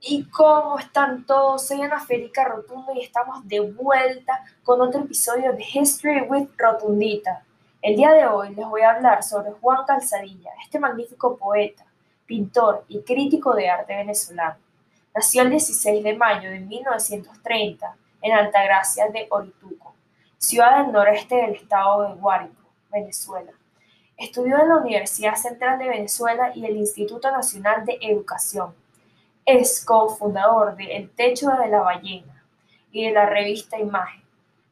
¿Y cómo están todos? Soy Ana Federica Rotundo y estamos de vuelta con otro episodio de History with Rotundita. El día de hoy les voy a hablar sobre Juan Calzadilla, este magnífico poeta, pintor y crítico de arte venezolano. Nació el 16 de mayo de 1930 en Altagracia de Orituco, ciudad del noreste del estado de Guárico, Venezuela. Estudió en la Universidad Central de Venezuela y el Instituto Nacional de Educación. Es cofundador de El Techo de la Ballena y de la revista Imagen.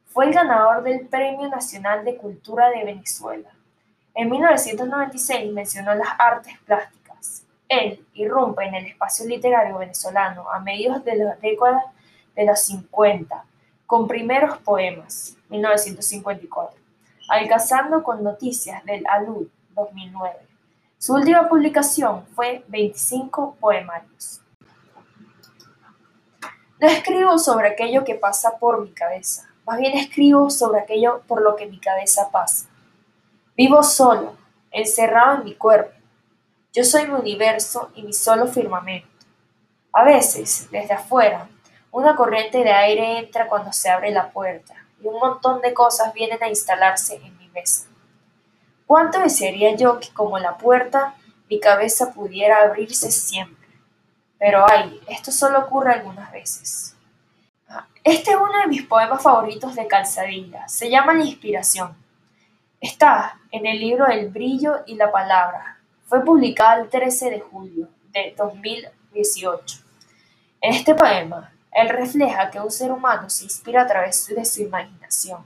Fue el ganador del Premio Nacional de Cultura de Venezuela. En 1996 mencionó las artes plásticas. Él irrumpe en el espacio literario venezolano a mediados de la década de los 50, con primeros poemas, 1954 Alcanzando con Noticias del Alud 2009. Su última publicación fue 25 poemarios. No escribo sobre aquello que pasa por mi cabeza, más bien escribo sobre aquello por lo que mi cabeza pasa. Vivo solo, encerrado en mi cuerpo. Yo soy mi universo y mi solo firmamento. A veces, desde afuera, una corriente de aire entra cuando se abre la puerta y un montón de cosas vienen a instalarse en mi mesa. ¿Cuánto desearía yo que como la puerta mi cabeza pudiera abrirse siempre? Pero ay, esto solo ocurre algunas veces. Este es uno de mis poemas favoritos de Calzadilla. Se llama La Inspiración. Está en el libro El brillo y la palabra. Fue publicado el 13 de julio de 2018. En este poema, él refleja que un ser humano se inspira a través de su imaginación.